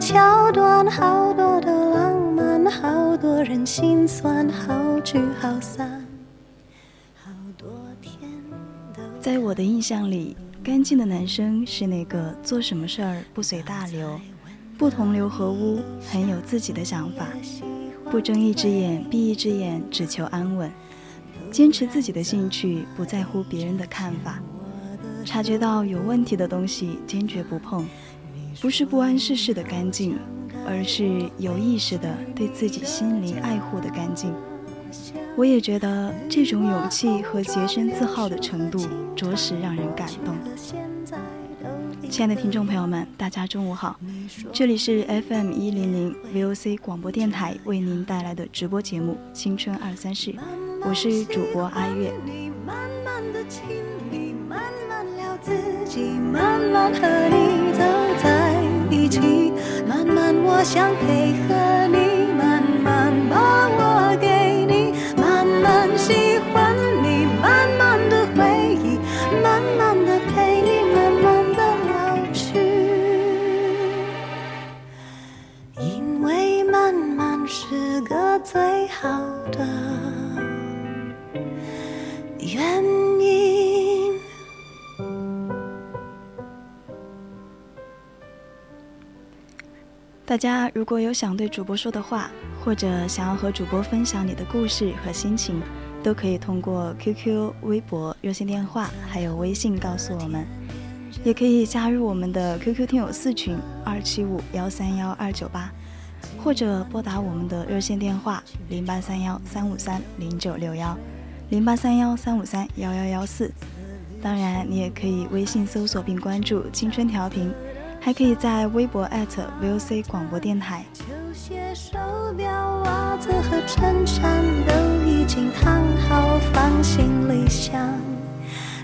桥段，好多的浪漫，好多人心酸，好聚好散。在我的印象里，干净的男生是那个做什么事儿不随大流，不同流合污，很有自己的想法，不睁一只眼闭一只眼，只求安稳，坚持自己的兴趣，不在乎别人的看法，察觉到有问题的东西坚决不碰，不是不谙世事的干净，而是有意识的对自己心灵爱护的干净。我也觉得这种勇气和洁身自好的程度，着实让人感动。亲爱的听众朋友们，大家中午好，这里是 FM 一零零 VOC 广播电台为您带来的直播节目《青春二三事》，我是主播阿月。你慢慢的亲密，慢慢聊自己，慢慢和你走在一起，慢慢我想配合你，慢慢把我大家如果有想对主播说的话，或者想要和主播分享你的故事和心情，都可以通过 QQ、微博、热线电话还有微信告诉我们，也可以加入我们的 QQ 听友四群二七五幺三幺二九八，或者拨打我们的热线电话零八三幺三五三零九六幺零八三幺三五三幺幺幺四。当然，你也可以微信搜索并关注“青春调频”，还可以在微博艾特 @VOC 广播电台。球鞋、手表、袜子和衬衫都已经烫好，放行李箱。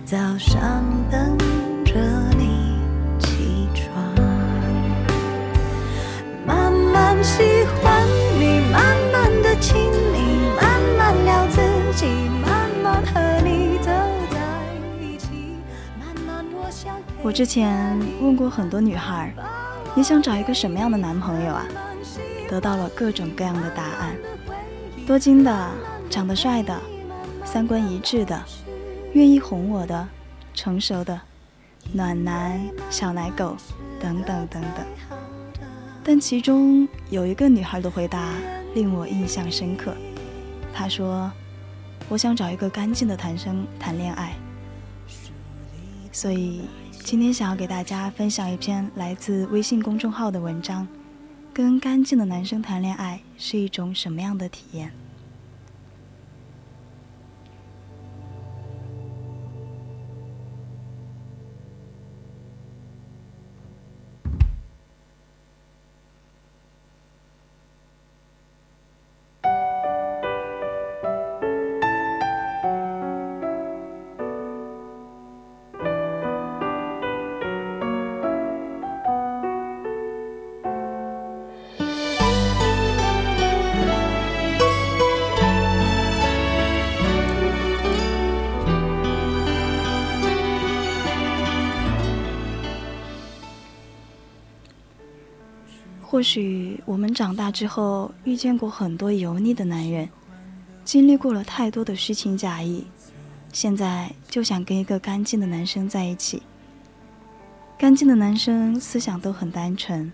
早上等着你起床，慢慢喜欢你，慢慢的亲你，我之前问过很多女孩，你想找一个什么样的男朋友啊？得到了各种各样的答案：多金的、长得帅的、三观一致的、愿意哄我的、成熟的、暖男、小奶狗等等等等。但其中有一个女孩的回答令我印象深刻，她说：“我想找一个干净的男生谈恋爱。”所以今天想要给大家分享一篇来自微信公众号的文章，跟干净的男生谈恋爱是一种什么样的体验？或许我们长大之后遇见过很多油腻的男人，经历过了太多的虚情假意，现在就想跟一个干净的男生在一起。干净的男生思想都很单纯，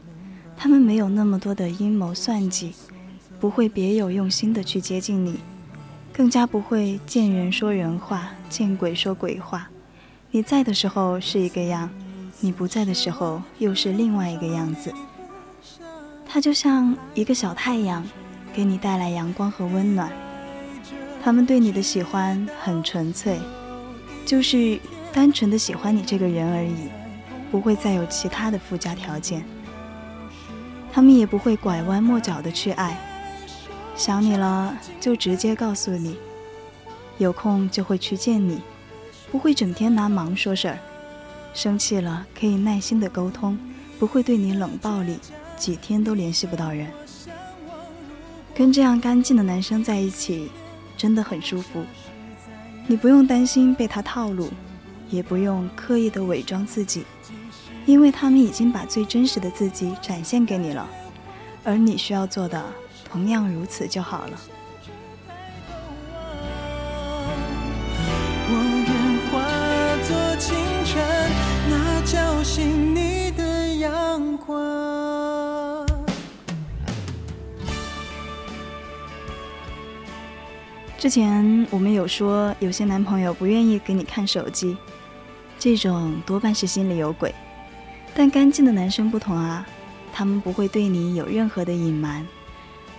他们没有那么多的阴谋算计，不会别有用心的去接近你，更加不会见人说人话，见鬼说鬼话。你在的时候是一个样，你不在的时候又是另外一个样子。他就像一个小太阳，给你带来阳光和温暖。他们对你的喜欢很纯粹，就是单纯的喜欢你这个人而已，不会再有其他的附加条件。他们也不会拐弯抹角的去爱，想你了就直接告诉你，有空就会去见你，不会整天拿忙说事儿。生气了可以耐心的沟通，不会对你冷暴力。几天都联系不到人，跟这样干净的男生在一起，真的很舒服。你不用担心被他套路，也不用刻意的伪装自己，因为他们已经把最真实的自己展现给你了，而你需要做的同样如此就好了。之前我们有说，有些男朋友不愿意给你看手机，这种多半是心里有鬼。但干净的男生不同啊，他们不会对你有任何的隐瞒，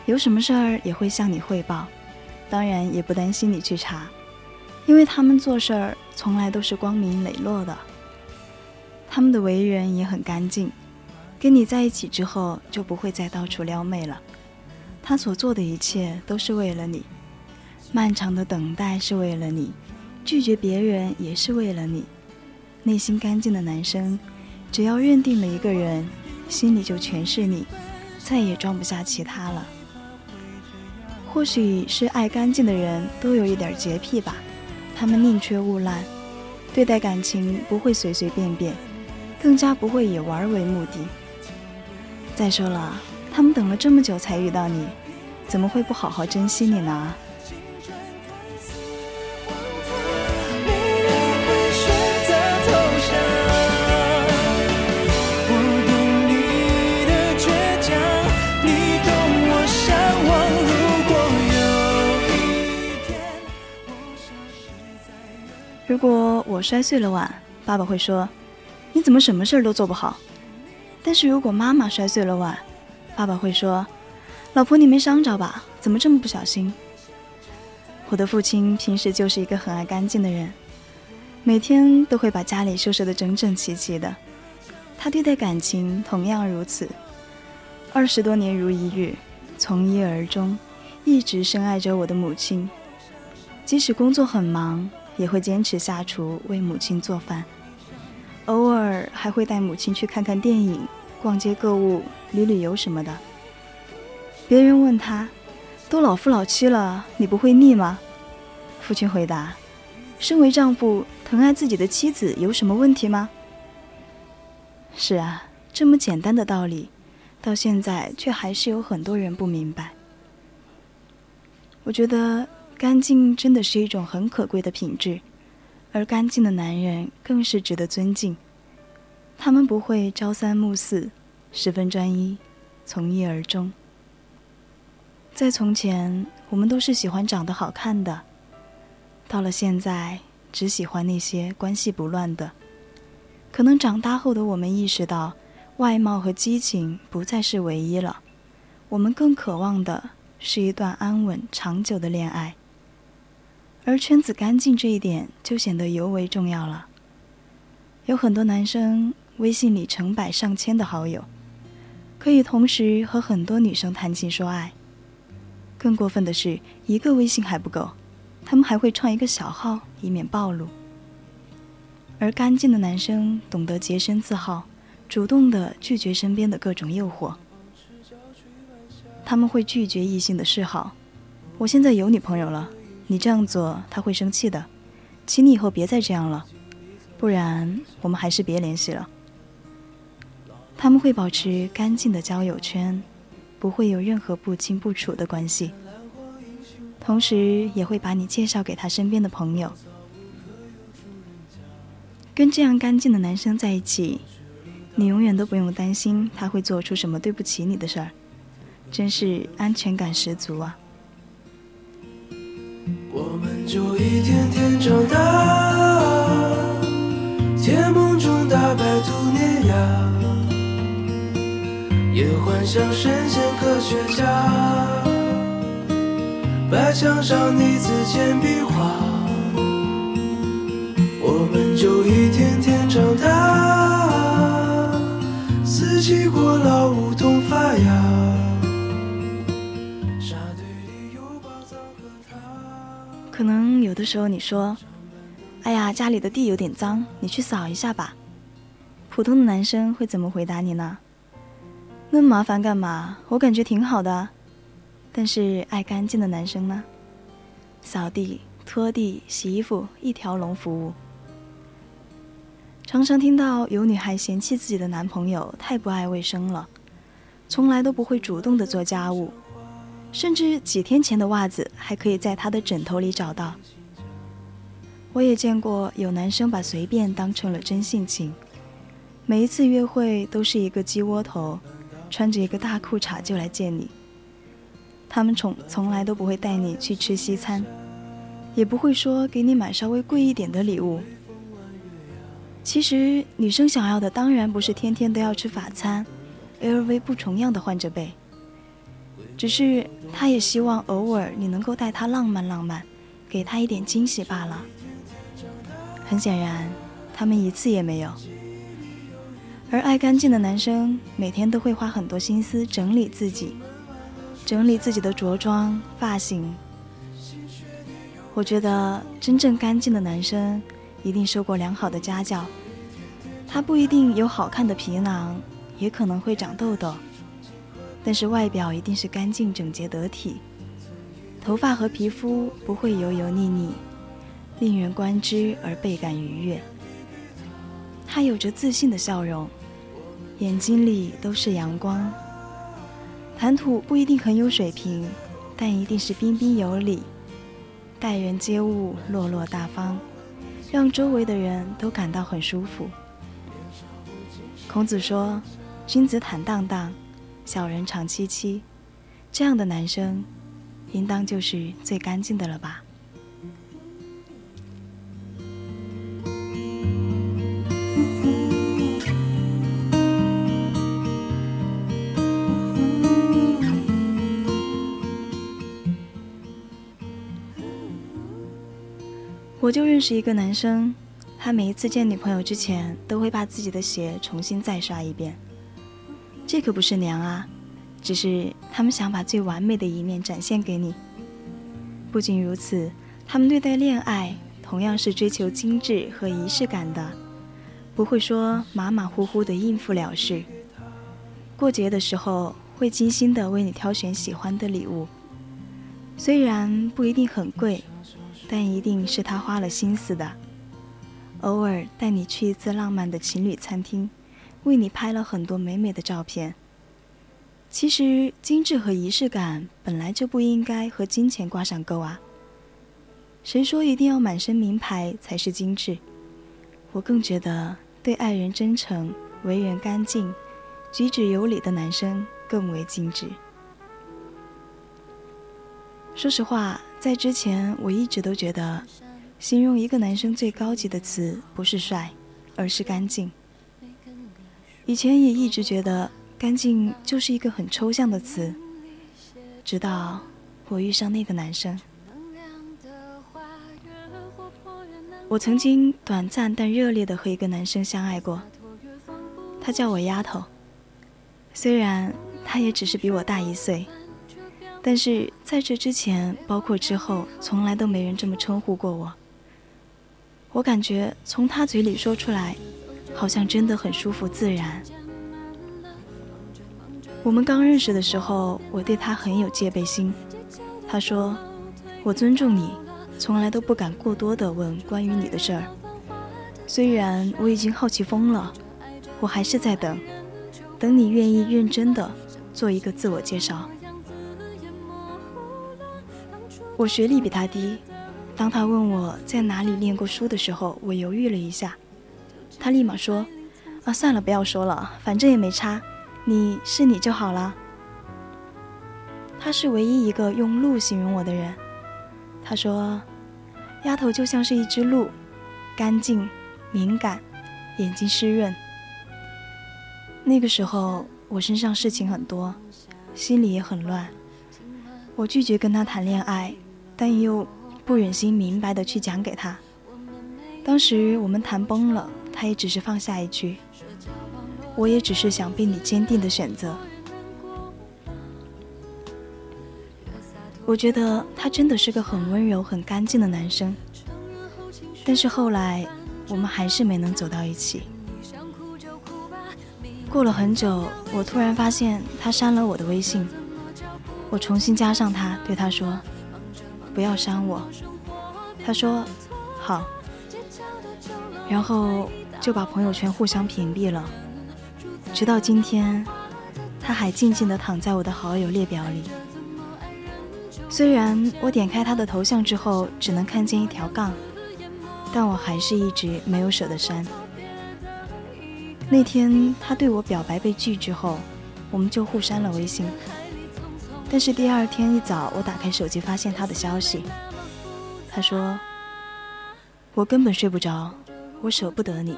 有什么事儿也会向你汇报，当然也不担心你去查，因为他们做事儿从来都是光明磊落的。他们的为人也很干净，跟你在一起之后就不会再到处撩妹了。他所做的一切都是为了你。漫长的等待是为了你，拒绝别人也是为了你。内心干净的男生，只要认定了一个人，心里就全是你，再也装不下其他了。或许是爱干净的人都有一点洁癖吧，他们宁缺毋滥，对待感情不会随随便便，更加不会以玩为目的。再说了，他们等了这么久才遇到你，怎么会不好好珍惜你呢？如果我摔碎了碗，爸爸会说：“你怎么什么事儿都做不好？”但是如果妈妈摔碎了碗，爸爸会说：“老婆，你没伤着吧？怎么这么不小心？”我的父亲平时就是一个很爱干净的人，每天都会把家里收拾得整整齐齐的。他对待感情同样如此，二十多年如一日，从一而终，一直深爱着我的母亲，即使工作很忙。也会坚持下厨为母亲做饭，偶尔还会带母亲去看看电影、逛街购物、旅旅游什么的。别人问他：“都老夫老妻了，你不会腻吗？”父亲回答：“身为丈夫，疼爱自己的妻子有什么问题吗？”是啊，这么简单的道理，到现在却还是有很多人不明白。我觉得。干净真的是一种很可贵的品质，而干净的男人更是值得尊敬。他们不会朝三暮四，十分专一，从一而终。在从前，我们都是喜欢长得好看的；到了现在，只喜欢那些关系不乱的。可能长大后的我们意识到，外貌和激情不再是唯一了，我们更渴望的是一段安稳长久的恋爱。而圈子干净这一点就显得尤为重要了。有很多男生微信里成百上千的好友，可以同时和很多女生谈情说爱。更过分的是，一个微信还不够，他们还会创一个小号，以免暴露。而干净的男生懂得洁身自好，主动的拒绝身边的各种诱惑。他们会拒绝异性的示好。我现在有女朋友了。你这样做他会生气的，请你以后别再这样了，不然我们还是别联系了。他们会保持干净的交友圈，不会有任何不清不楚的关系，同时也会把你介绍给他身边的朋友。跟这样干净的男生在一起，你永远都不用担心他会做出什么对不起你的事儿，真是安全感十足啊！我们就一天天长大，甜梦中大白兔碾压，也幻想神仙科学家，白墙上你字简笔画，我们就一天天长大，四季过老梧桐发芽。的时候你说：“哎呀，家里的地有点脏，你去扫一下吧。”普通的男生会怎么回答你呢？那么麻烦干嘛？我感觉挺好的。但是爱干净的男生呢？扫地、拖地、洗衣服，一条龙服务。常常听到有女孩嫌弃自己的男朋友太不爱卫生了，从来都不会主动的做家务。甚至几天前的袜子还可以在他的枕头里找到。我也见过有男生把随便当成了真性情，每一次约会都是一个鸡窝头，穿着一个大裤衩就来见你。他们从从来都不会带你去吃西餐，也不会说给你买稍微贵一点的礼物。其实女生想要的当然不是天天都要吃法餐，LV 不重样的换着背。只是，他也希望偶尔你能够带他浪漫浪漫，给他一点惊喜罢了。很显然，他们一次也没有。而爱干净的男生，每天都会花很多心思整理自己，整理自己的着装、发型。我觉得，真正干净的男生，一定受过良好的家教。他不一定有好看的皮囊，也可能会长痘痘。但是外表一定是干净整洁得体，头发和皮肤不会油油腻腻，令人观之而倍感愉悦。他有着自信的笑容，眼睛里都是阳光。谈吐不一定很有水平，但一定是彬彬有礼，待人接物落落大方，让周围的人都感到很舒服。孔子说：“君子坦荡荡。”小人长戚戚，这样的男生，应当就是最干净的了吧？我就认识一个男生，他每一次见女朋友之前，都会把自己的鞋重新再刷一遍。这可不是娘啊，只是他们想把最完美的一面展现给你。不仅如此，他们对待恋爱同样是追求精致和仪式感的，不会说马马虎虎的应付了事。过节的时候会精心的为你挑选喜欢的礼物，虽然不一定很贵，但一定是他花了心思的。偶尔带你去一次浪漫的情侣餐厅。为你拍了很多美美的照片。其实，精致和仪式感本来就不应该和金钱挂上钩啊。谁说一定要满身名牌才是精致？我更觉得，对爱人真诚、为人干净、举止有礼的男生更为精致。说实话，在之前我一直都觉得，形容一个男生最高级的词不是帅，而是干净。以前也一直觉得“干净”就是一个很抽象的词，直到我遇上那个男生。我曾经短暂但热烈的和一个男生相爱过，他叫我丫头。虽然他也只是比我大一岁，但是在这之前，包括之后，从来都没人这么称呼过我。我感觉从他嘴里说出来。好像真的很舒服自然。我们刚认识的时候，我对他很有戒备心。他说：“我尊重你，从来都不敢过多的问关于你的事儿。虽然我已经好奇疯了，我还是在等，等你愿意认真的做一个自我介绍。我学历比他低，当他问我在哪里念过书的时候，我犹豫了一下，他立马说：“啊，算了，不要说了，反正也没差，你是你就好了。”他是唯一一个用鹿形容我的人。他说：“丫头就像是一只鹿，干净、敏感，眼睛湿润。”那个时候我身上事情很多，心里也很乱。我拒绝跟他谈恋爱，但又不忍心明白的去讲给他。当时我们谈崩了，他也只是放下一句：“我也只是想被你坚定的选择。”我觉得他真的是个很温柔、很干净的男生，但是后来我们还是没能走到一起。过了很久，我突然发现他删了我的微信，我重新加上他，对他说：“不要删我。”他说：“好。”然后就把朋友圈互相屏蔽了。直到今天，他还静静地躺在我的好友列表里。虽然我点开他的头像之后只能看见一条杠，但我还是一直没有舍得删。那天他对我表白被拒之后，我们就互删了微信。但是第二天一早，我打开手机发现他的消息，他说：“我根本睡不着，我舍不得你。”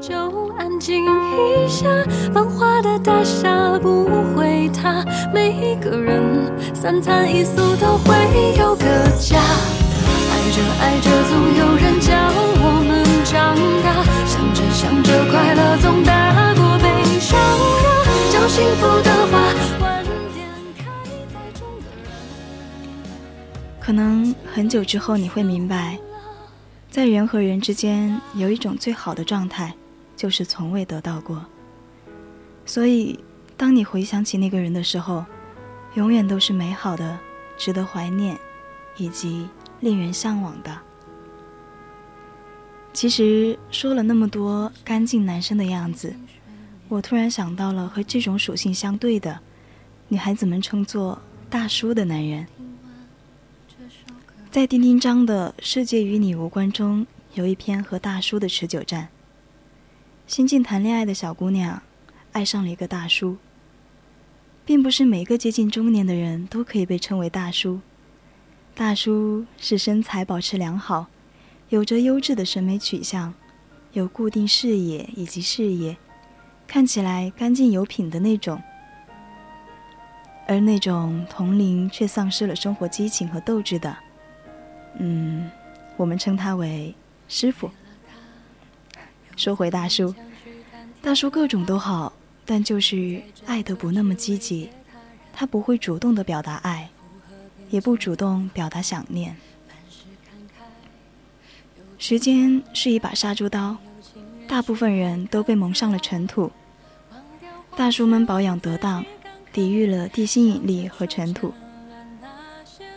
就安静一下，繁华的大厦不会塌，每一个人三餐一宿都会有个家。爱着爱着，总有人教我们长大，想着想着，快乐总大过悲伤。福的花，晚点开在中的可能很久之后你会明白，在人和人之间有一种最好的状态。就是从未得到过，所以当你回想起那个人的时候，永远都是美好的、值得怀念，以及令人向往的。其实说了那么多干净男生的样子，我突然想到了和这种属性相对的，女孩子们称作大叔的男人。在丁丁章的《世界与你无关》中，有一篇和大叔的持久战。新近谈恋爱的小姑娘，爱上了一个大叔。并不是每个接近中年的人都可以被称为大叔。大叔是身材保持良好，有着优质的审美取向，有固定视野以及事业，看起来干净有品的那种。而那种同龄却丧失了生活激情和斗志的，嗯，我们称他为师傅。说回大叔，大叔各种都好，但就是爱的不那么积极。他不会主动的表达爱，也不主动表达想念。时间是一把杀猪刀，大部分人都被蒙上了尘土。大叔们保养得当，抵御了地心引力和尘土。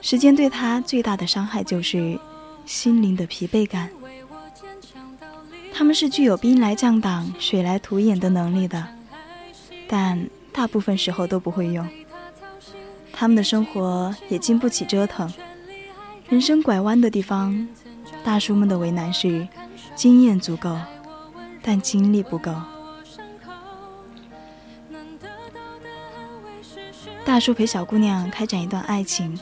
时间对他最大的伤害就是心灵的疲惫感。他们是具有兵来将挡、水来土掩的能力的，但大部分时候都不会用。他们的生活也经不起折腾，人生拐弯的地方，大叔们的为难是经验足够，但精力不够。大叔陪小姑娘开展一段爱情，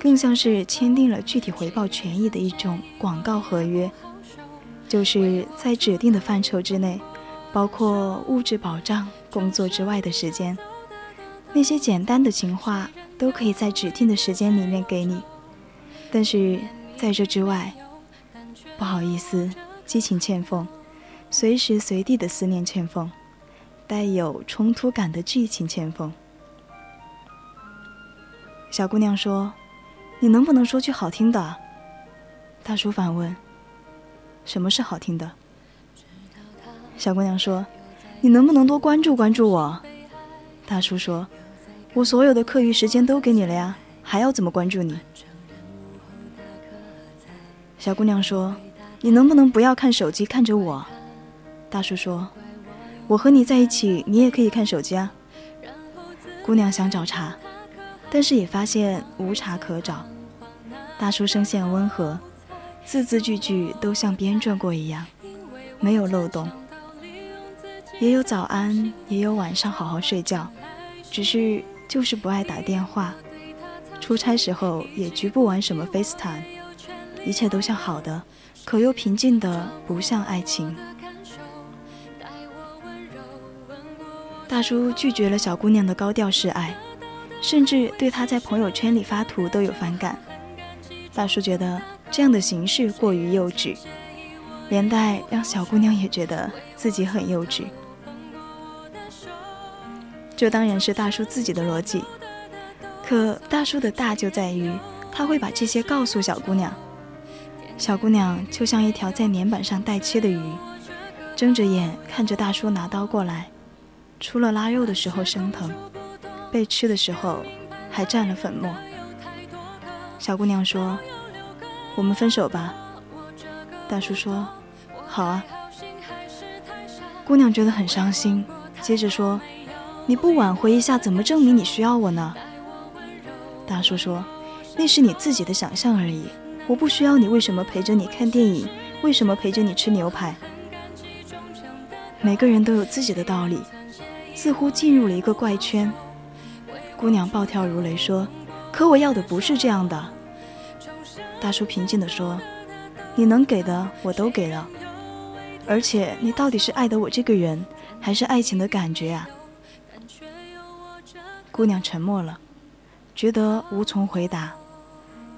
更像是签订了具体回报权益的一种广告合约。就是在指定的范畴之内，包括物质保障、工作之外的时间，那些简单的情话都可以在指定的时间里面给你。但是在这之外，不好意思，激情欠奉，随时随地的思念欠奉，带有冲突感的剧情欠奉。小姑娘说：“你能不能说句好听的？”大叔反问。什么是好听的？小姑娘说：“你能不能多关注关注我？”大叔说：“我所有的课余时间都给你了呀，还要怎么关注你？”小姑娘说：“你能不能不要看手机，看着我？”大叔说：“我和你在一起，你也可以看手机啊。”姑娘想找茬，但是也发现无查可找。大叔声线温和，字字句句都像编撰过一样，没有漏洞。也有早安，也有晚上好好睡觉，只是就是不爱打电话。出差时候也绝不玩什么 FaceTime，一切都像好的，可又平静的不像爱情。大叔拒绝了小姑娘的高调示爱，甚至对他在朋友圈里发图都有反感。大叔觉得这样的形式过于幼稚，连带让小姑娘也觉得自己很幼稚。这当然是大叔自己的逻辑，可大叔的大就在于他会把这些告诉小姑娘。小姑娘就像一条在棉板上待切的鱼，睁着眼看着大叔拿刀过来。除了拉肉的时候生疼，被吃的时候还沾了粉末。小姑娘说：“我们分手吧。”大叔说：“好啊。”姑娘觉得很伤心，接着说：“你不挽回一下，怎么证明你需要我呢？”大叔说：“那是你自己的想象而已，我不需要你。为什么陪着你看电影？为什么陪着你吃牛排？每个人都有自己的道理。”似乎进入了一个怪圈。姑娘暴跳如雷说：“可我要的不是这样的。”大叔平静地说：“你能给的我都给了，而且你到底是爱的我这个人，还是爱情的感觉啊？”姑娘沉默了，觉得无从回答。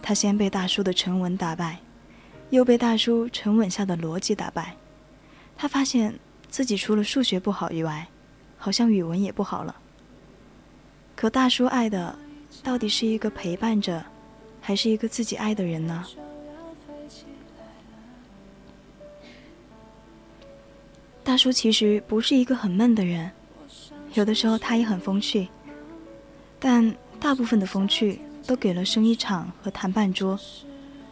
她先被大叔的沉稳打败，又被大叔沉稳下的逻辑打败。她发现自己除了数学不好以外，好像语文也不好了。可大叔爱的，到底是一个陪伴着，还是一个自己爱的人呢？大叔其实不是一个很闷的人，有的时候他也很风趣，但大部分的风趣都给了生意场和谈判桌，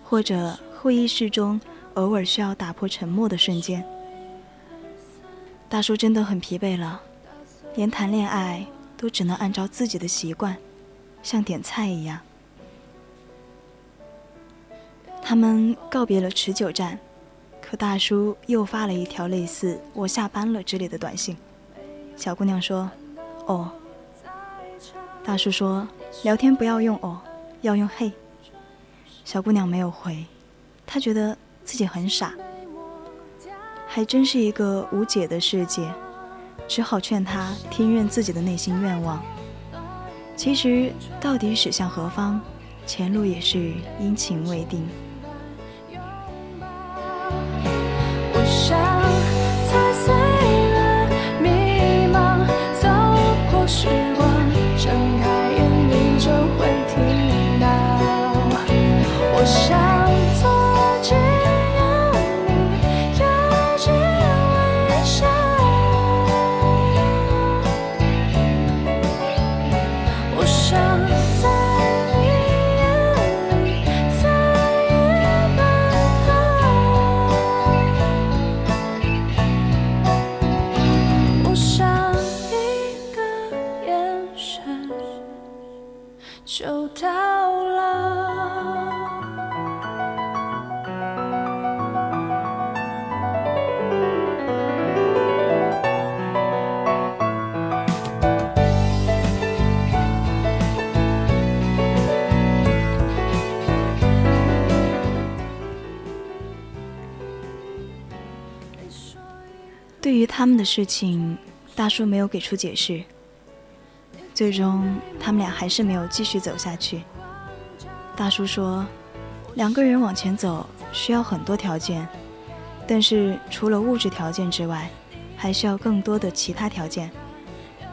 或者会议室中偶尔需要打破沉默的瞬间。大叔真的很疲惫了。连谈恋爱都只能按照自己的习惯，像点菜一样。他们告别了持久战，可大叔又发了一条类似“我下班了”之类的短信。小姑娘说：“哦。”大叔说：“聊天不要用‘哦’，要用‘嘿’。”小姑娘没有回，她觉得自己很傻，还真是一个无解的世界。只好劝他听任自己的内心愿望。其实，到底驶向何方，前路也是阴晴未定。对于他们的事情，大叔没有给出解释。最终，他们俩还是没有继续走下去。大叔说：“两个人往前走需要很多条件，但是除了物质条件之外，还需要更多的其他条件，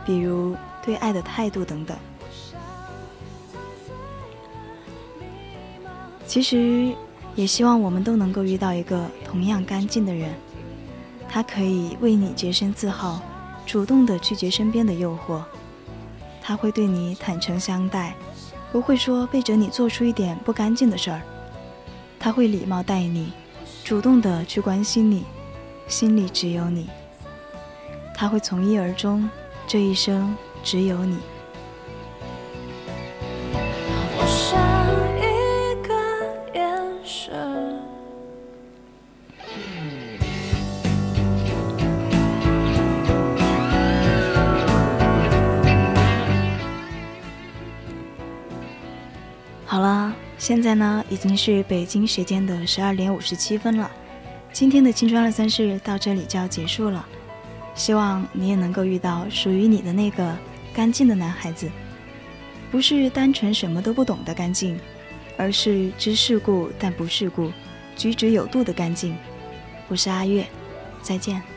比如对爱的态度等等。”其实，也希望我们都能够遇到一个同样干净的人。他可以为你洁身自好，主动的拒绝身边的诱惑。他会对你坦诚相待，不会说背着你做出一点不干净的事儿。他会礼貌待你，主动的去关心你，心里只有你。他会从一而终，这一生只有你。现在呢已经是北京时间的十二点五十七分了。今天的青春二三事到这里就要结束了，希望你也能够遇到属于你的那个干净的男孩子，不是单纯什么都不懂的干净，而是知世故但不世故，举止有度的干净。我是阿月，再见。